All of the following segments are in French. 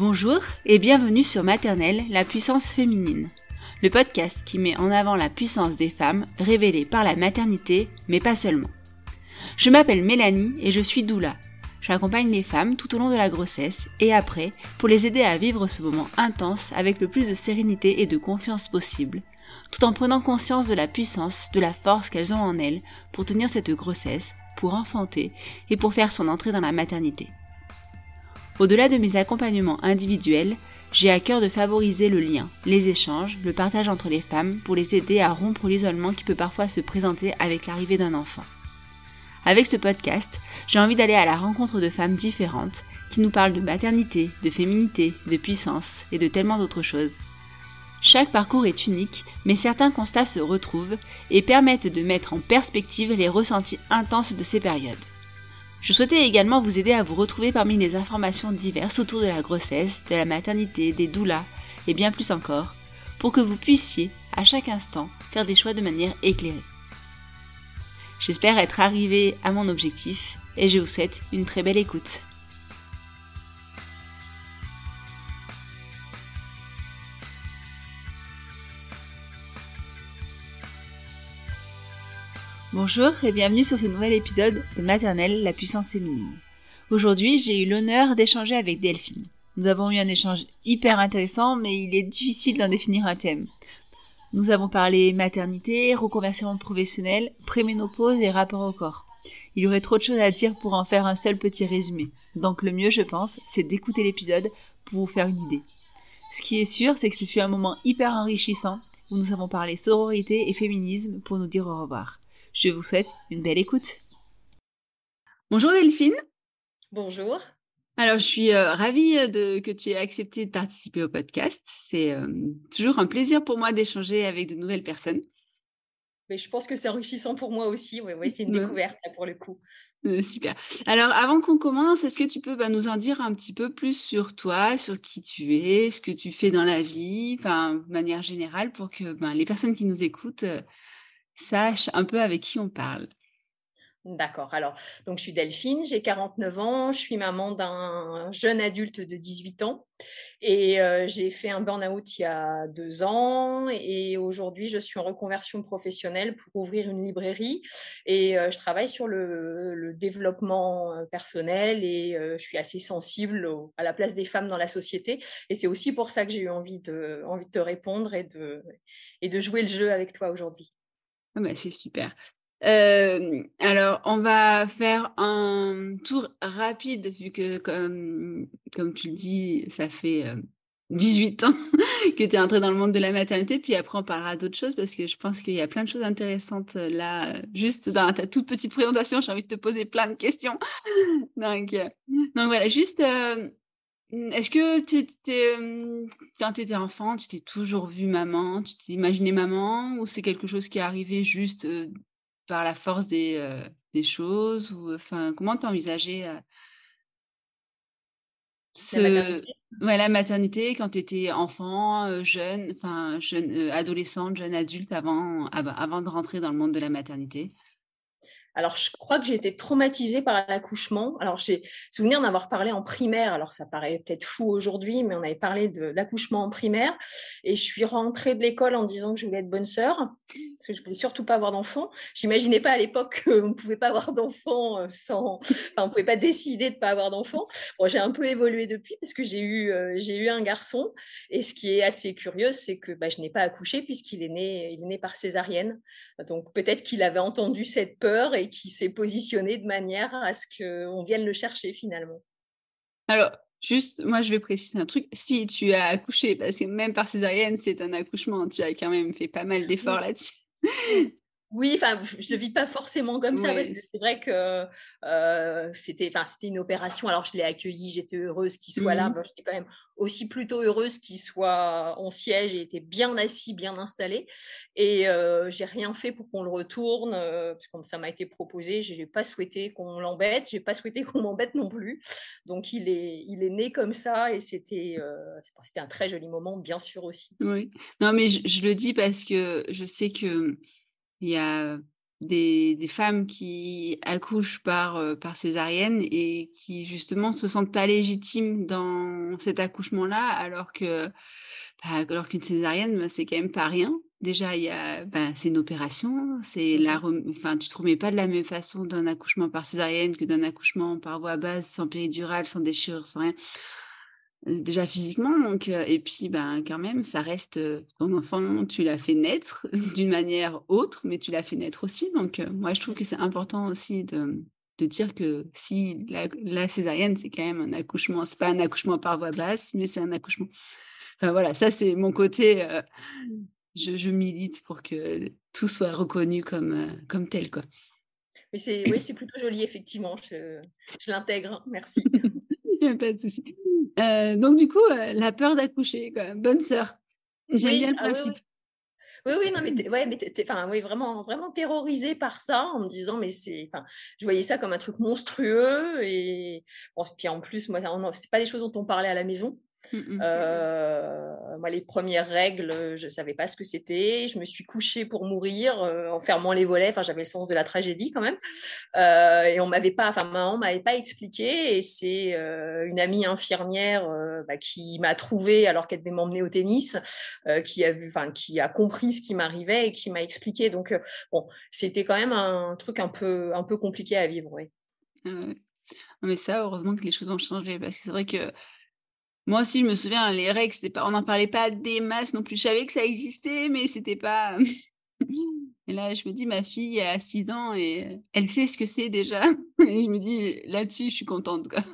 Bonjour et bienvenue sur Maternelle, la puissance féminine, le podcast qui met en avant la puissance des femmes révélée par la maternité, mais pas seulement. Je m'appelle Mélanie et je suis doula. J'accompagne les femmes tout au long de la grossesse et après pour les aider à vivre ce moment intense avec le plus de sérénité et de confiance possible, tout en prenant conscience de la puissance, de la force qu'elles ont en elles pour tenir cette grossesse, pour enfanter et pour faire son entrée dans la maternité. Au-delà de mes accompagnements individuels, j'ai à cœur de favoriser le lien, les échanges, le partage entre les femmes pour les aider à rompre l'isolement qui peut parfois se présenter avec l'arrivée d'un enfant. Avec ce podcast, j'ai envie d'aller à la rencontre de femmes différentes qui nous parlent de maternité, de féminité, de puissance et de tellement d'autres choses. Chaque parcours est unique, mais certains constats se retrouvent et permettent de mettre en perspective les ressentis intenses de ces périodes. Je souhaitais également vous aider à vous retrouver parmi les informations diverses autour de la grossesse, de la maternité, des doulas et bien plus encore, pour que vous puissiez, à chaque instant, faire des choix de manière éclairée. J'espère être arrivé à mon objectif et je vous souhaite une très belle écoute. Bonjour et bienvenue sur ce nouvel épisode de Maternelle, la puissance féminine. Aujourd'hui, j'ai eu l'honneur d'échanger avec Delphine. Nous avons eu un échange hyper intéressant, mais il est difficile d'en définir un thème. Nous avons parlé maternité, reconversion professionnelle, préménopause et rapport au corps. Il y aurait trop de choses à dire pour en faire un seul petit résumé. Donc le mieux, je pense, c'est d'écouter l'épisode pour vous faire une idée. Ce qui est sûr, c'est que ce fut un moment hyper enrichissant où nous avons parlé sororité et féminisme pour nous dire au revoir. Je vous souhaite une belle écoute. Bonjour Delphine. Bonjour. Alors, je suis euh, ravie euh, de, que tu aies accepté de participer au podcast. C'est euh, toujours un plaisir pour moi d'échanger avec de nouvelles personnes. Mais je pense que c'est enrichissant pour moi aussi. Oui, ouais, c'est une découverte pour le coup. super. Alors, avant qu'on commence, est-ce que tu peux bah, nous en dire un petit peu plus sur toi, sur qui tu es, ce que tu fais dans la vie, de manière générale, pour que ben, les personnes qui nous écoutent sache un peu avec qui on parle. D'accord. Alors, donc je suis Delphine, j'ai 49 ans, je suis maman d'un jeune adulte de 18 ans et euh, j'ai fait un burn-out il y a deux ans et aujourd'hui je suis en reconversion professionnelle pour ouvrir une librairie et euh, je travaille sur le, développement euh, personnel et je suis assez sensible à la place des femmes dans la société et c'est aussi pour ça que j'ai eu envie de, envie de te répondre et de, et de jouer le jeu avec toi aujourd'hui. Ah bah, c'est super. alors, on va faire un tour rapide, vu que, comme, comme tu le dis, ça fait 18 ans que tu es entrée dans le monde de la maternité. Puis après, on parlera d'autres choses parce que je pense qu'il y a plein de choses intéressantes là. Juste dans ta toute petite présentation, j'ai envie de te poser plein de questions. donc, donc voilà, juste est-ce que tu quand tu étais enfant, tu t'es toujours vue maman, tu t'es imaginé maman? Ou c'est quelque chose qui est arrivé juste, par la force des, des choses? Ou enfin, comment tu envisageais, La maternité? la maternité quand tu étais enfant, jeune, enfin jeune, adolescente, jeune adulte avant avant de rentrer dans le monde de la maternité? Alors, je crois que j'ai été traumatisée par l'accouchement. Alors, j'ai souvenir d'avoir parlé en primaire. Alors, ça paraît peut-être fou aujourd'hui, mais on avait parlé de l'accouchement en primaire. Et je suis rentrée de l'école en disant que je voulais être bonne sœur. Parce que je voulais surtout pas avoir d'enfants. J'imaginais pas à l'époque qu'on ne pouvait pas avoir d'enfants euh, sans, enfin, on pouvait pas décider de pas avoir d'enfants. Bon, j'ai un peu évolué depuis parce que j'ai eu, euh, j'ai eu un garçon. Et ce qui est assez curieux, c'est que bah, je n'ai pas accouché puisqu'il est né, il est né par césarienne. Donc peut-être qu'il avait entendu cette peur et qu'il s'est positionné de manière à ce qu'on vienne le chercher finalement. Alors, Juste, moi, je vais préciser un truc. Si tu as accouché, parce que même par césarienne, c'est un accouchement, tu as quand même fait pas mal d'efforts là-dessus. Oui, enfin, je le vis pas forcément comme ça parce que c'est vrai que euh, c'était, enfin, c'était une opération. Alors, je l'ai accueilli, j'étais heureuse qu'il soit là. Mmh j'étais quand même aussi plutôt heureuse qu'il soit en siège et était bien assis, bien installé. Et euh, j'ai rien fait pour qu'on le retourne euh, parce que comme ça m'a été proposé, j'ai pas souhaité qu'on l'embête, j'ai pas souhaité qu'on m'embête non plus. Donc, il est, il est né comme ça et c'était, euh, c'était un très joli moment, bien sûr aussi. Oui. Non, mais je le dis parce que je sais que il y a des, des femmes qui accouchent par, par césarienne et qui justement se sentent pas légitimes dans cet accouchement-là, alors que bah, alors qu'une césarienne, bah, c'est quand même pas rien. Déjà, il y a, bah, c'est une opération, c'est la, mmh enfin, tu te remets pas de la même façon d'un accouchement par césarienne que d'un accouchement par voie basse, sans péridurale, sans déchirure, sans rien déjà physiquement. Donc, et puis, ben, quand même, ça reste ton enfant, tu l'as fait naître d'une manière autre, mais tu l'as fait naître aussi. Donc, moi, je trouve que c'est important aussi de, de, dire que si la, césarienne, c'est quand même un accouchement, c'est pas un accouchement par voie basse, mais c'est un accouchement. Enfin, voilà, ça, c'est mon côté. je, je, milite pour que tout soit reconnu comme, comme tel, quoi. Mais c'est, oui, c'est plutôt joli, effectivement. Je, je l'intègre. Hein, merci. Il n'y a pas de souci. Euh, donc, du coup, euh, la peur d'accoucher, bonne sœur. J'aime bien le ah principe. oui, oui. non, mais, ouais, mais enfin, oui, vraiment, vraiment terrorisée par ça, en me disant, mais c'est, je voyais ça comme un truc monstrueux, et bon, puis en plus, moi, c'est pas des choses dont on parlait à la maison. Mmh. Euh, moi, les premières règles, je savais pas ce que c'était. Je me suis couchée pour mourir euh, en fermant les volets. Enfin, j'avais le sens de la tragédie quand même. Euh, et on m'avait pas, enfin, maman m'avait pas expliqué. Et c'est une amie infirmière bah, qui m'a trouvée alors qu'elle devait m'emmener au tennis, qui a vu, enfin, qui a compris ce qui m'arrivait et qui m'a expliqué. Donc, bon, c'était quand même un truc un peu, un peu compliqué à vivre, oui. Mais ça, heureusement que les choses ont changé parce que c'est vrai que moi aussi, je me souviens, les règles, pas, on n'en parlait pas des masses non plus. Je savais que ça existait, mais c'était pas. et là, je me dis, ma fille a 6 ans et elle sait ce que c'est déjà. Et je me dis, là-dessus, je suis contente. Quoi.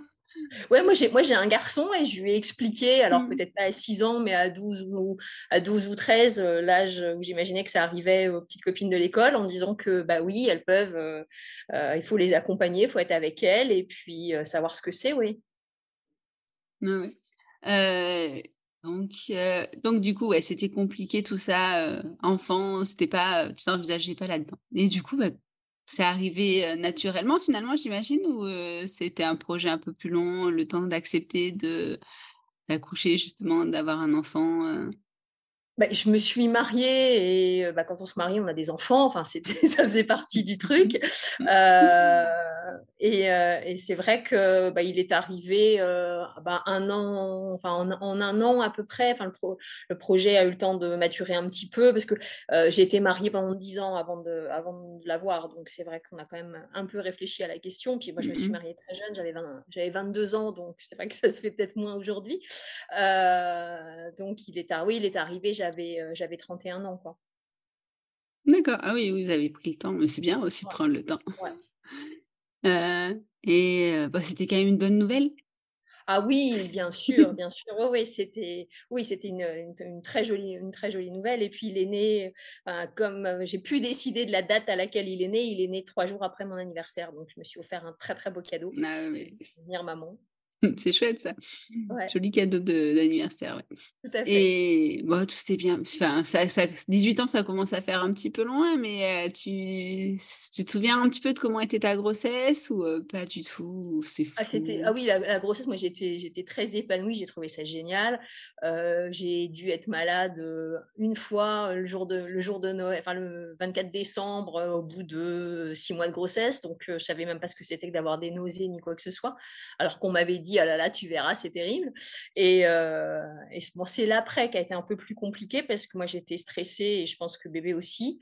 Ouais, moi j'ai, moi j'ai un garçon et je lui ai expliqué, alors mmh. peut-être pas à 6 ans, mais à 12 ou, à 12 ou 13, euh, l'âge où j'imaginais que ça arrivait aux petites copines de l'école, en disant que bah oui, elles peuvent, euh, euh, il faut les accompagner, il faut être avec elles et puis savoir ce que c'est, oui. oui donc, donc du coup, ouais, c'était compliqué tout ça. enfant, c'était pas, tu t'envisageais pas là-dedans. Et du coup, bah, c'est arrivé naturellement finalement, j'imagine, ou c'était un projet un peu plus long, le temps d'accepter d'accoucher justement, d'avoir un enfant. Bah, je me suis mariée et bah, quand on se marie, on a des enfants. Enfin, c'était, ça faisait partie du truc. Euh, et, euh, et c'est vrai que bah, il est arrivé euh, bah, un an, enfin en, un an à peu près. Enfin, le, le, projet a eu le temps de maturer un petit peu parce que j'ai été mariée pendant dix ans avant de, avant de l'avoir. Donc c'est vrai qu'on a quand même un peu réfléchi à la question. Puis moi, je me suis mmh mariée très jeune, j'avais, j'avais 22 ans, donc c'est vrai que ça se fait peut-être moins aujourd'hui. donc il est, oui, il est arrivé j'avais euh, j'avais 31 ans. quoi. D'accord. Ah oui, vous avez pris le temps, mais c'est bien aussi de prendre le temps. Euh, et euh, bah, c'était quand même une bonne nouvelle? Ah oui, bien sûr, bien sûr. Oui, c'était, oui, c'était une, une, très jolie, une très jolie nouvelle. Et puis il est né, comme j'ai pu décider de la date à laquelle il est né, il est né trois jours après mon anniversaire. Donc je me suis offert un très très beau cadeau. Ah, oui. Devenir maman. C'est chouette ça. Joli cadeau d'anniversaire. Ouais. Tout à fait. Et bon, tout c'était bien. Enfin, ça, ça, 18 ans, ça commence à faire un petit peu loin, mais euh, tu, tu te souviens un petit peu de comment était ta grossesse ou euh, pas du tout ah, ah, oui, la, grossesse, moi j'étais très épanouie, j'ai trouvé ça génial. Euh, j'ai dû être malade une fois le jour de, le jour de Noël, enfin le 24 décembre, au bout de six mois de grossesse. Donc je savais même pas ce que c'était que d'avoir des nausées ni quoi que ce soit. Alors qu'on m'avait dit, ah là là, tu verras, c'est terrible. Et, et bon, c'est l'après qui a été un peu plus compliqué parce que moi, j'étais stressée et je pense que bébé aussi.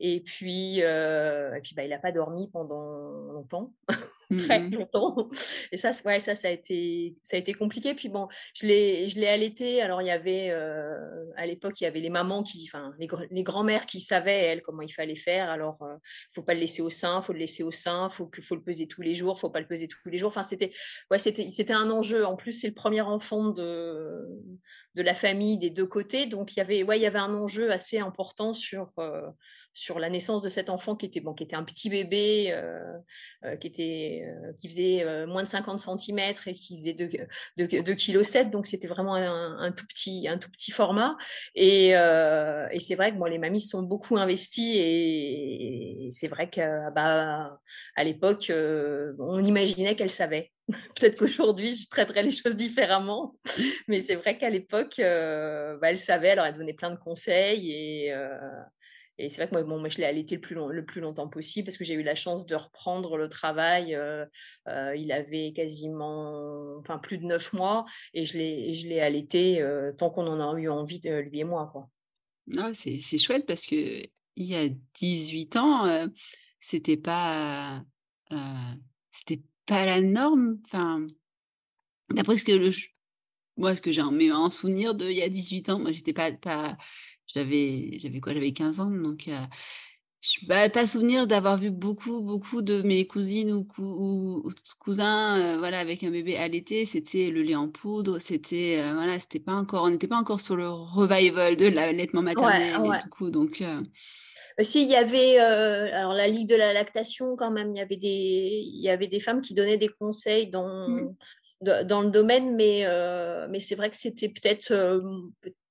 Et puis, et puis bah, il n'a pas dormi pendant longtemps. très mmh longtemps. Et ça, ouais, ça, ça a été, ça a été compliqué. Puis bon, je l'ai, je l'ai allaité. Alors il y avait, euh, à l'époque, il y avait les mamans qui, enfin, les, grands-mères qui savaient elles comment il fallait faire. Alors, il euh, faut pas le laisser au sein, faut le laisser au sein, faut que, faut le peser tous les jours, faut pas le peser tous les jours. Enfin, c'était, un enjeu. En plus, c'est le premier enfant de, la famille des deux côtés, donc il y avait, ouais, y avait un enjeu assez important sur euh, sur la naissance de cet enfant qui était, bon, qui était un petit bébé, euh, euh, qui, était, euh, qui faisait moins de 50 cm et qui faisait 2,7 kg. Donc, c'était vraiment un, tout petit, un tout petit format. Et, et c'est vrai que bon, les mamies sont beaucoup investies et, c'est vrai qu'à bah, à l'époque, on imaginait qu'elles savaient. Peut-être qu'aujourd'hui, je traiterais les choses différemment, mais c'est vrai qu'à l'époque, bah, elle savait, alors elle donnait plein de conseils et, et c'est vrai que moi, bon, moi je l'ai allaité le plus, le plus longtemps possible parce que j'ai eu la chance de reprendre le travail. Euh, euh, il avait quasiment enfin, plus de neuf mois et je l'ai allaité euh, tant qu'on en a eu envie, lui et moi. Quoi. Ah, c'est chouette parce que il y a 18 ans, c'était pas, c'était pas la norme. Enfin, d'après ce que moi, j'ai en, souvenir de il y a 18 ans, moi, j'étais pas, pas j'avais, j'avais quoi? J'avais 15 ans, donc je n'ai pas souvenir d'avoir vu beaucoup, beaucoup de mes cousines ou, cousins, voilà, avec un bébé à l'été. C'était le lait en poudre. C'était, voilà, c'était pas encore, on n'était pas encore sur le revival de l'allaitement maternel et tout coup. Donc, si il y avait alors la ligue de la lactation quand même, il y avait des, il y avait des femmes qui donnaient des conseils dans. Mmh. dans le domaine, mais, mais c'est vrai que c'était peut-être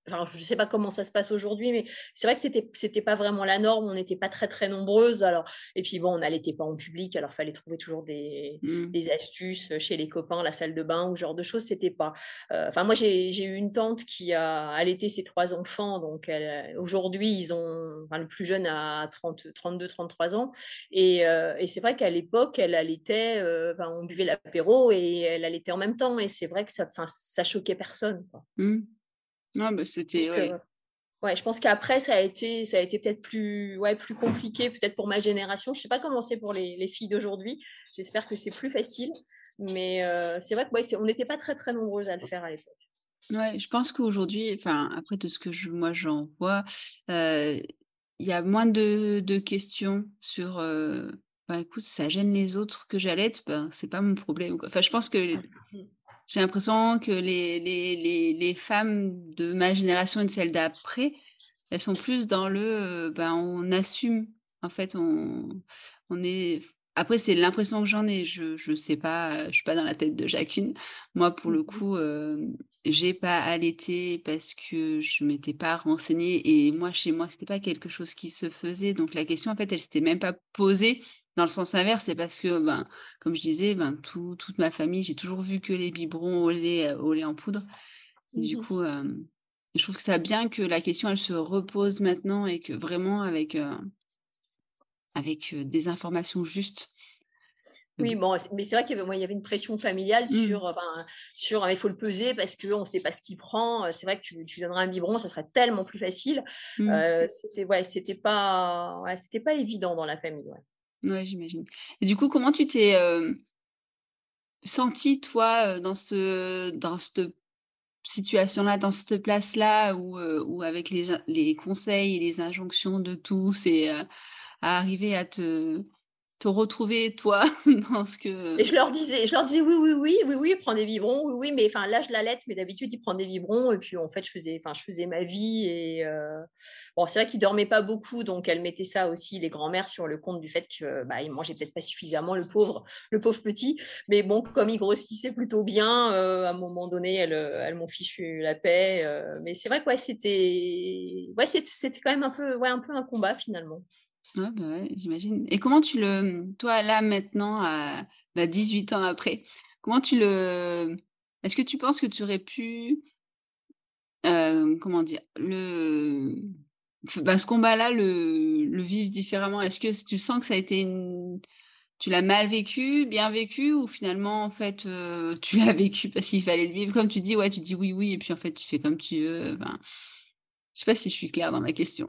Enfin, je ne sais pas comment ça se passe aujourd'hui, mais c'est vrai que c'était c'était pas vraiment la norme. On n'était pas très très nombreuses. Alors et puis bon, on n'allaitait pas en public. Alors fallait trouver toujours des, mmh. des, astuces chez les copains, la salle de bain ou genre de choses. C'était pas. Euh, enfin moi j'ai eu une tante qui a allaité ses trois enfants. Donc aujourd'hui ils ont. Enfin, le plus jeune a 30, 32, 33 ans. Et, euh, et c'est vrai qu'à l'époque elle allaitait. Euh, on buvait l'apéro et elle allaitait en même temps. Et c'est vrai que ça, enfin, ça choquait personne. Quoi. Mmh. Non, bah, c'était. Ouais. je pense qu'après, ça a été, ça a été peut-être plus, ouais, plus compliqué, peut-être pour ma génération. Je ne sais pas comment c'est pour les, les filles d'aujourd'hui. J'espère que c'est plus facile. Mais euh, c'est vrai qu'on on n'était pas très, très nombreuses à le faire à l'époque. Ouais, je pense qu'aujourd'hui, enfin, après tout ce que je, moi j'en vois, euh, il y a moins de, de questions sur euh, bah, écoute, ça gêne les autres que j'allaite, ben, c'est pas mon problème. Enfin, je pense que. J'ai l'impression que les, les, les, les, femmes de ma génération et de celle d'après, elles sont plus dans le ben, on assume. En fait, on, on est. Après, c'est l'impression que j'en ai. Je ne sais pas, je suis pas dans la tête de chacune. Moi, pour le mmh coup, euh, j'ai pas allaité parce que je m'étais pas renseignée. Et moi, chez moi, c'était pas quelque chose qui se faisait. Donc, la question, en fait, elle s'était même pas posée. Dans le sens inverse, c'est parce que, ben, comme je disais, ben, tout, toute ma famille, j'ai toujours vu que les biberons au lait, euh, au lait en poudre. du mmh coup, je trouve que ça bien que la question, elle se repose maintenant et que vraiment avec, avec des informations justes. Oui, bon, mais c'est vrai qu'il y, avait, y avait une pression familiale mmh. sur, ben, sur il faut le peser parce qu'on ne sait pas ce qu'il prend. C'est vrai que tu, tu donneras un biberon, ça serait tellement plus facile. Mmh. c'était ouais, c'était pas, ouais, c'était pas évident dans la famille. Ouais. Ouais, j'imagine. Et du coup, comment tu t'es senti, toi, dans, ce, dans cette situation-là, dans cette place-là, où, où avec les, les conseils et les injonctions de tous, et à arriver à te, te retrouver toi dans ce que. Et je leur disais, je leur disais oui, oui, oui, oui, oui, il prend des vibrons, oui, oui, mais enfin là je l'allaite, mais d'habitude il prend des vibrons et puis en fait je faisais, enfin je faisais ma vie et euh, bon c'est vrai qu'il dormait pas beaucoup donc elle mettait ça aussi les grands-mères sur le compte du fait que bah il mangeait peut-être pas suffisamment le pauvre, le pauvre petit, mais bon comme il grossissait plutôt bien, euh, à un moment donné elles, elles m'ont fichu la paix, euh, mais c'est vrai que ouais c'était, ouais c'était quand même un peu, ouais un peu un combat finalement. Ouais, bah ouais, j'imagine. Et comment tu le, toi là maintenant, à 18 bah, ans après, comment tu le, est-ce que tu penses que tu aurais pu, euh, comment dire, le, bah, ce combat-là, le, vivre différemment? Est-ce que tu sens que ça a été une, tu l'as mal vécu, bien vécu, ou finalement, en fait, euh, tu l'as vécu parce qu'il fallait le vivre? Comme tu dis, ouais, tu dis oui, oui, et puis en fait, tu fais comme tu veux. Ben, je sais pas si je suis claire dans ma question.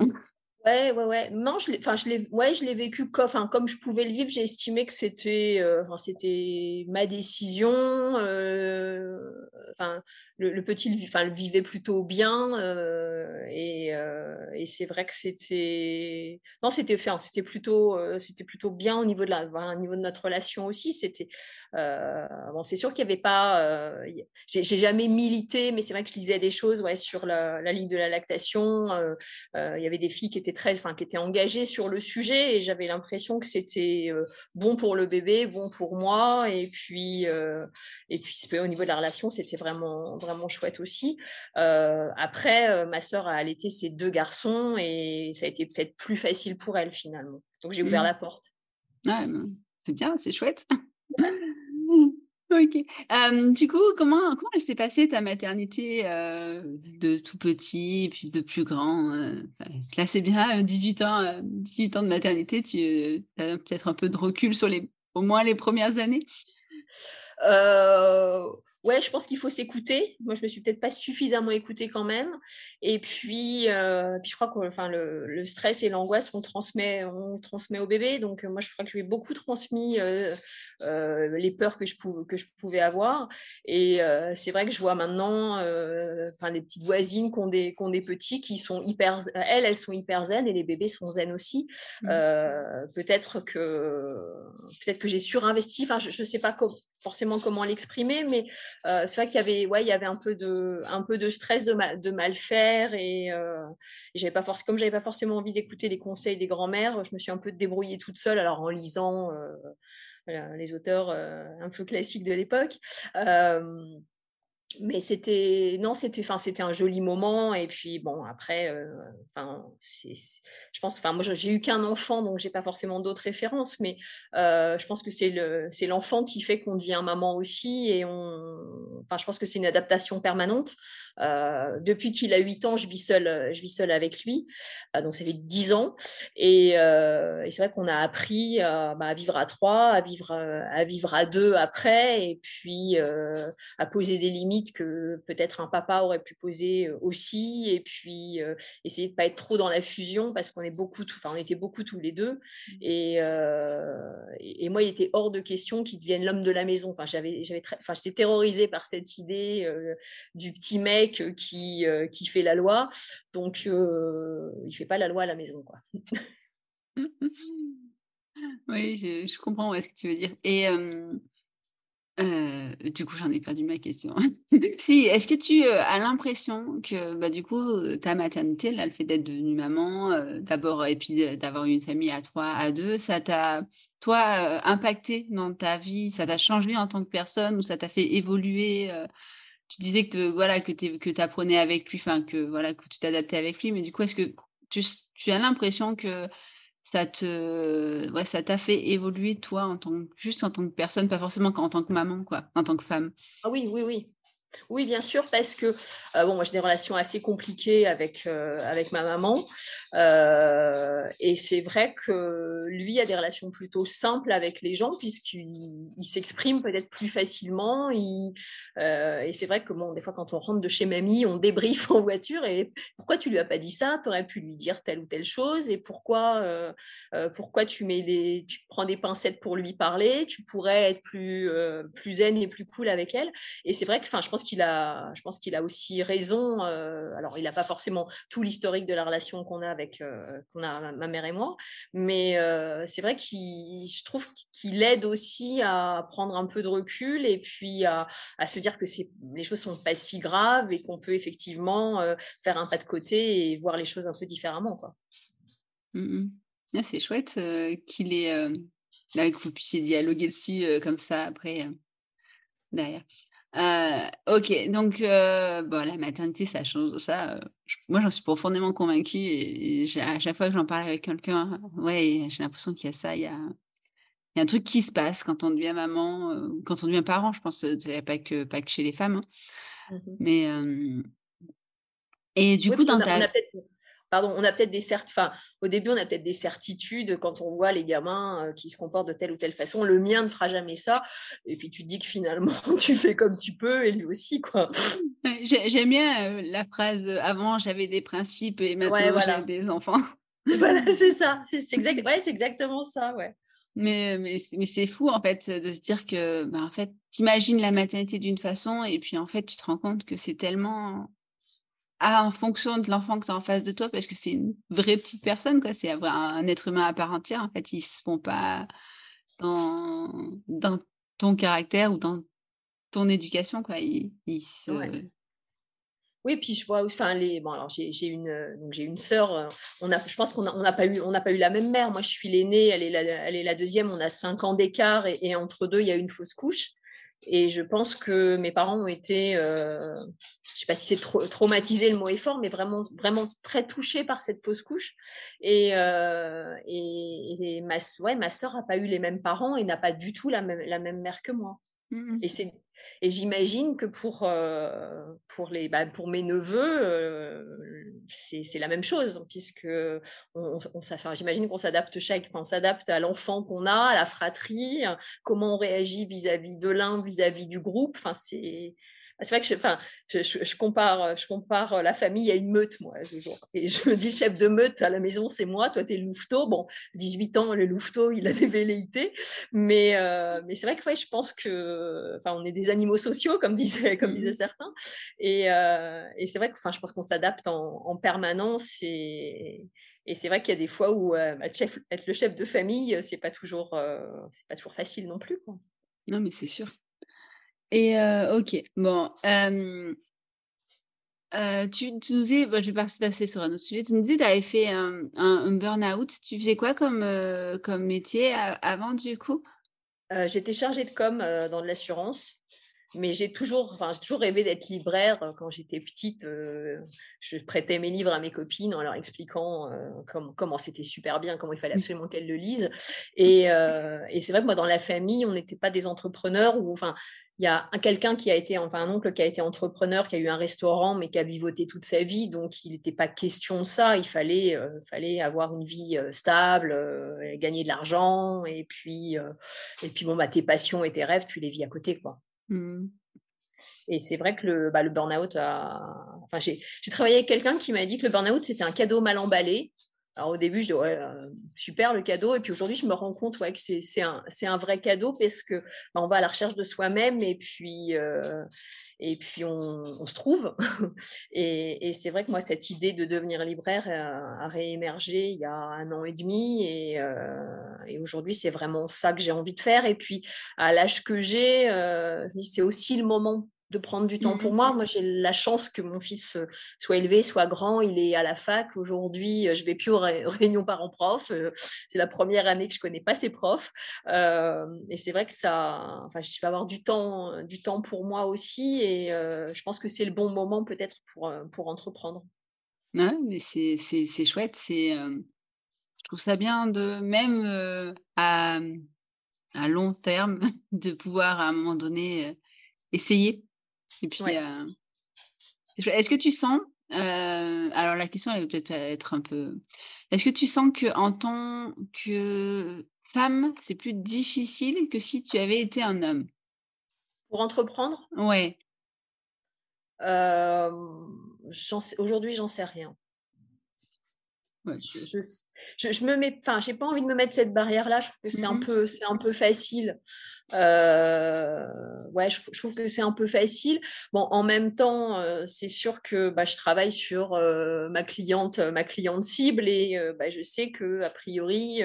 Ouais, ouais, ouais. Non, je l'ai, enfin, je l'ai, ouais, je l'ai vécu comme, enfin, comme je pouvais le vivre. J'ai estimé que c'était, euh, enfin, c'était ma décision. Euh, enfin, le, petit, le vivait plutôt bien. Euh, et, et c'est vrai que c'était, non, c'était, enfin, c'était plutôt, c'était plutôt bien au niveau de la, au niveau de notre relation aussi. C'était, bon, c'est sûr qu'il n'y avait pas, j'ai, jamais milité, mais c'est vrai que je lisais des choses, ouais, sur la, la ligne de la lactation. Il y avait des filles qui étaient très, enfin, qui était engagée sur le sujet et j'avais l'impression que c'était euh, bon pour le bébé, bon pour moi. Et puis, euh, et puis au niveau de la relation, c'était vraiment, vraiment chouette aussi. Euh, après, ma sœur a allaité ses deux garçons et ça a été peut-être plus facile pour elle finalement. Donc j'ai ouvert mmh. la porte. Ouais, c'est bien, c'est chouette. Ok. du coup, comment, comment elle s'est passée ta maternité de tout petit puis de plus grand Là, c'est bien, 18 ans, 18 ans de maternité, tu as peut-être un peu de recul sur les, au moins les premières années? Ouais, je pense qu'il faut s'écouter. Moi, je me suis peut-être pas suffisamment écoutée quand même. Et puis, euh, puis je crois que enfin, le, le stress et l'angoisse, on transmet, on transmet au bébé. Donc, moi, je crois que je lui ai beaucoup transmis euh, euh, les peurs que je, pouvais, que je pouvais avoir. Et c'est vrai que je vois maintenant enfin, des petites voisines qui ont, des, qui ont des petits qui sont hyper... Elles, elles sont hyper zen et les bébés sont zen aussi. Mmh. peut-être que, peut que j'ai surinvesti. Enfin, je ne sais pas forcément comment l'exprimer, mais euh, c'est vrai qu'il y avait, ouais, il y avait un peu de, un peu de stress de, de mal faire et, euh, j'avais pas forcément, comme j'avais pas forcément envie d'écouter les conseils des grands-mères, je me suis un peu débrouillée toute seule, alors en lisant euh, les auteurs un peu classiques de l'époque mais c'était non c'était enfin c'était un joli moment et puis bon après euh, enfin je pense enfin moi j'ai eu qu'un enfant donc j'ai pas forcément d'autres références mais euh, je pense que c'est le c'est l'enfant qui fait qu'on devient maman aussi et on enfin je pense que c'est une adaptation permanente euh, depuis qu'il a 8 ans je vis seule je vis seule avec lui donc ça fait 10 ans et, et c'est vrai qu'on a appris bah, à vivre à trois à vivre à vivre à deux après et puis à poser des limites que peut-être un papa aurait pu poser euh, aussi, et puis euh, essayer de pas être trop dans la fusion parce qu'on est beaucoup, enfin on était beaucoup tous les deux, mmh. euh, et, et, moi il était hors de question qu'il devienne l'homme de la maison. Enfin j'avais, j'avais, enfin j'étais terrorisée par cette idée du petit mec qui qui fait la loi, donc il fait pas la loi à la maison quoi. oui, je, comprends ce que tu veux dire. Et du coup, j'en ai perdu ma question. si, est-ce que tu as l'impression que, bah, du coup, ta maternité, là, le fait d'être devenue maman, d'abord, et puis d'avoir une famille à trois, à deux, ça t'a, toi, impacté dans ta vie? Ça t'a changé en tant que personne ou ça t'a fait évoluer Tu disais que, que tu apprenais avec lui, enfin, que, voilà, que tu t'adaptais avec lui, mais du coup, est-ce que tu, as l'impression que ça te ouais, ça t'a fait évoluer toi en tant juste en tant que personne pas forcément en tant que maman quoi en tant que femme? Ah oui oui oui oui, bien sûr, parce que euh, bon, moi j'ai des relations assez compliquées avec, euh, avec ma maman. Euh, et c'est vrai que lui a des relations plutôt simples avec les gens, puisqu'il s'exprime peut-être plus facilement. et c'est vrai que bon, des fois, quand on rentre de chez mamie, on débriefe en voiture. Et pourquoi tu lui as pas dit ça? Tu aurais pu lui dire telle ou telle chose. Et pourquoi, pourquoi tu, mets des, tu prends des pincettes pour lui parler? Tu pourrais être plus, plus zen et plus cool avec elle. Et c'est vrai que je pense qu'il a, je pense qu'il a aussi raison. Euh, alors, il n'a pas forcément tout l'historique de la relation qu'on a avec, euh, qu'on a ma mère et moi, mais euh, c'est vrai qu'il, je trouve qu'il aide aussi à prendre un peu de recul et puis à, se dire que les choses sont pas si graves et qu'on peut effectivement faire un pas de côté et voir les choses un peu différemment, quoi. Mmh ah, c'est chouette qu'il est, que vous puissiez dialoguer dessus comme ça après derrière. Euh, ok, donc euh, bon, la maternité, ça change ça. Euh, moi, j'en suis profondément convaincue et, à chaque fois que j'en parle avec quelqu'un, ouais, j'ai l'impression qu'il y a ça, il y a, il y a un truc qui se passe quand on devient maman, quand on devient parent. Je pense c'est pas que pas que chez les femmes, hein. mmh mais et du coup, dans ta pardon, on a peut-être des certes, enfin, au début, on a peut-être des certitudes quand on voit les gamins qui se comportent de telle ou telle façon. Le mien ne fera jamais ça. Et puis tu te dis que finalement, tu fais comme tu peux et lui aussi, quoi. J'aime bien la phrase avant, j'avais des principes et maintenant j'ai des enfants. voilà, c'est ça. C'est exact... ouais, exactement ça, ouais. Mais, mais, mais c'est fou, en fait, de se dire que, ben, en fait, t'imagines la maternité d'une façon et puis, en fait, tu te rends compte que c'est tellement en fonction de l'enfant que tu as en face de toi, parce que c'est une vraie petite personne, quoi. C'est un être humain à part entière. En fait, ils ne se font pas dans, dans ton caractère ou dans ton éducation, quoi. Ils, Oui, puis je vois, enfin les, bon alors j'ai une, donc j'ai une sœur. On a, je pense qu'on n'a pas eu, on n'a pas eu la même mère. Moi, je suis l'aînée, elle est la, elle est la deuxième. On a cinq ans d'écart et, et, entre deux, il y a une fausse couche. Et je pense que mes parents ont été, euh, je sais pas si c'est traumatisé, le mot est fort, mais vraiment, vraiment très touchés par cette fausse couche. Et, euh, et, ma, ouais, ma soeur n'a pas eu les mêmes parents et n'a pas du tout la même, la même mère que moi. Mmh et c'est et j'imagine que pour, euh, pour, les, bah, pour mes neveux, euh, c'est la même chose, puisque on, on, j'imagine qu'on s'adapte chaque, on s'adapte à l'enfant qu'on a, à la fratrie, comment on réagit vis-à-vis de l'un, vis-à-vis du groupe. Enfin, c'est c'est vrai que je, enfin, je, compare, je compare la famille à une meute, moi, toujours. Et je me dis, chef de meute à la maison, c'est moi, toi, tu es le louveteau. Bon, 18 ans, le louveteau, il a des velléités. Mais, euh, mais c'est vrai que ouais, je pense que, enfin, on est des animaux sociaux, comme disaient, comme disaient mmh certains. Et, euh, et c'est vrai que, enfin, je pense qu'on s'adapte en, permanence. Et, et c'est vrai qu'il y a des fois où euh, bah, être le chef de famille, c'est pas toujours, c'est pas toujours facile non plus. Quoi. Non, mais c'est sûr. Et ok, bon. tu, tu, nous disais, je vais passer sur un autre sujet. Tu nous disais tu avais fait un, un, burn-out. Tu faisais quoi comme, comme métier avant, du coup? J'étais chargée de com dans de l'assurance. Mais j'ai toujours, enfin, j'ai toujours rêvé d'être libraire. Quand j'étais petite, je prêtais mes livres à mes copines en leur expliquant comment c'était super bien, comment il fallait mmh. absolument qu'elles le lisent. Et, et c'est vrai que moi, dans la famille, on n'était pas des entrepreneurs. Ou, enfin, il y a quelqu'un qui a été, enfin un oncle qui a été entrepreneur, qui a eu un restaurant, mais qui a vivoté toute sa vie, donc il n'était pas question de ça. Il fallait, euh, fallait avoir une vie euh, stable, euh, gagner de l'argent, et puis, et puis bon, bah, tes passions et tes rêves, tu les vis à côté, quoi. Mmh. Et c'est vrai que le, bah, le burn-out Enfin, j'ai travaillé avec quelqu'un qui m'a dit que le burn-out, c'était un cadeau mal emballé. Alors au début, je dis ouais, euh, super le cadeau. Et puis aujourd'hui, je me rends compte ouais, que c'est un, un, vrai cadeau parce que bah, on va à la recherche de soi-même et puis, euh, et puis on, on, se trouve. et, et c'est vrai que moi, cette idée de devenir libraire a, réémergé il y a un an et demi. Et, euh, et aujourd'hui, c'est vraiment ça que j'ai envie de faire. Et puis à l'âge que j'ai, c'est aussi le moment de prendre du temps pour mmh. moi. Moi, j'ai la chance que mon fils euh, soit élevé, soit grand. Il est à la fac. Aujourd'hui, euh, je vais plus aux, réunions parents-prof. Euh, c'est la première année que je connais pas ses profs. et c'est vrai que ça, enfin, je vais avoir du temps, du temps pour moi aussi. Et je pense que c'est le bon moment peut-être pour, pour entreprendre. Ouais, mais c'est, c'est, chouette. C'est, je trouve ça bien de même à, à long terme de pouvoir à un moment donné essayer et puis, euh, est-ce que tu sens, euh, alors la question elle va peut-être être un peu, est-ce que tu sens que en tant que femme, c'est plus difficile que si tu avais été un homme? Pour entreprendre? Ouais. Euh, Aujourd'hui, j'en sais rien. Je, je, me mets, enfin, j'ai pas envie de me mettre cette barrière-là. Je trouve que c'est un mmh peu, c'est un peu facile. Euh, ouais, je, trouve que c'est un peu facile. Bon, en même temps, euh, c'est sûr que bah, je travaille sur euh, ma cliente, ma cliente cible, et bah, je sais que a priori,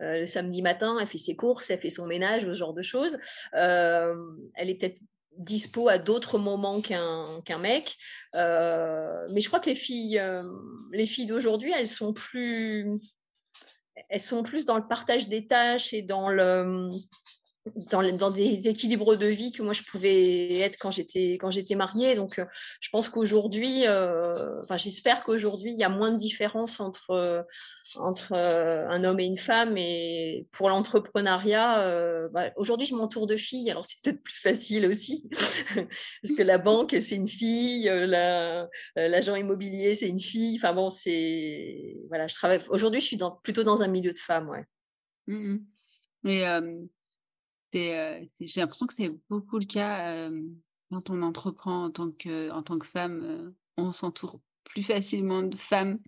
le samedi matin, elle fait ses courses, elle fait son ménage, ce genre de choses. elle est peut-être dispo à d'autres moments qu'un mec. Euh, mais je crois que les filles, euh, les filles d'aujourd'hui, elles sont plus, elles sont plus dans le partage des tâches et dans le dans, des équilibres de vie que moi je pouvais être quand j'étais quand j'étais mariée. Donc, euh, je pense qu'aujourd'hui, euh, enfin, j'espère qu'aujourd'hui il y a moins de différence entre euh, un homme et une femme. Et pour l'entrepreneuriat, bah, aujourd'hui je m'entoure de filles, alors c'est peut-être plus facile aussi parce que la banque c'est une fille, l'agent immobilier c'est une fille. Enfin bon, c'est voilà, je travaille. Aujourd'hui, je suis plutôt dans un milieu de femmes, ouais. Et j'ai l'impression que c'est beaucoup le cas quand on entreprend en tant que, en tant que femme. on s'entoure plus facilement de femmes.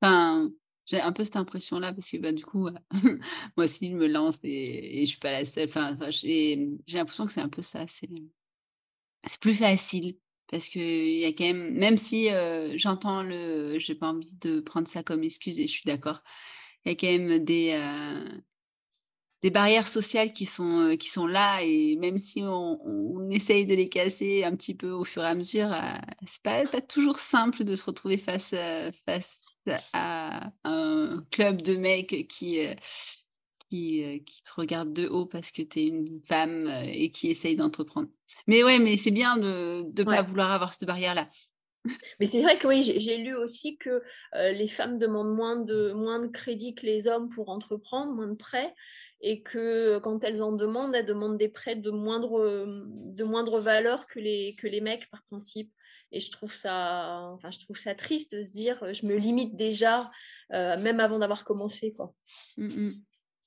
Enfin, j'ai un peu cette impression-là parce que bah, du coup, moi aussi, je me lance et, et je suis pas la seule. Enfin, j'ai l'impression que c'est un peu ça. C'est plus facile parce que il y a quand même, même si j'entends le, j'ai pas envie de prendre ça comme excuse et je suis d'accord. Il y a quand même des, des barrières sociales qui sont, euh, qui sont là et même si on, on, essaye de les casser un petit peu au fur et à mesure, euh, c'est pas, pas toujours simple de se retrouver face, euh, face à un club de mecs qui, qui, qui te regarde de haut parce que tu es une femme et qui essaye d'entreprendre. Mais ouais, mais c'est bien de ne pas vouloir avoir cette barrière-là. Mais c'est vrai que oui, j'ai lu aussi que les femmes demandent moins de, moins de crédit que les hommes pour entreprendre, moins de prêts, et que quand elles en demandent, elles demandent des prêts de moindre, de moindre valeur que les, que les mecs par principe. Et je trouve ça, enfin, je trouve ça triste de se dire, je me limite déjà, même avant d'avoir commencé. Mmh, mmh.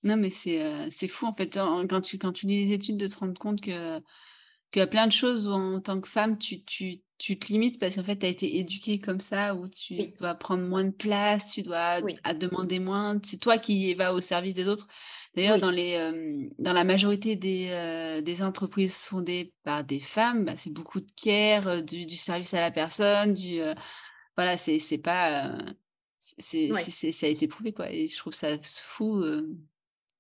Non, mais c'est fou en fait, quand tu, quand tu lis les études, de te rendre compte que qu'il y a plein de choses où en tant que femme, tu, tu, tu te limites parce qu'en fait, tu as été éduquée comme ça, où tu dois prendre moins de place, tu dois demander moins. C'est toi qui vas au service des autres. D'ailleurs, dans, les, dans la majorité des, des entreprises fondées par des femmes, bah, c'est beaucoup de care, du, du, service à la personne, du voilà, c'est pas c'est ça a été prouvé quoi. Et je trouve ça fou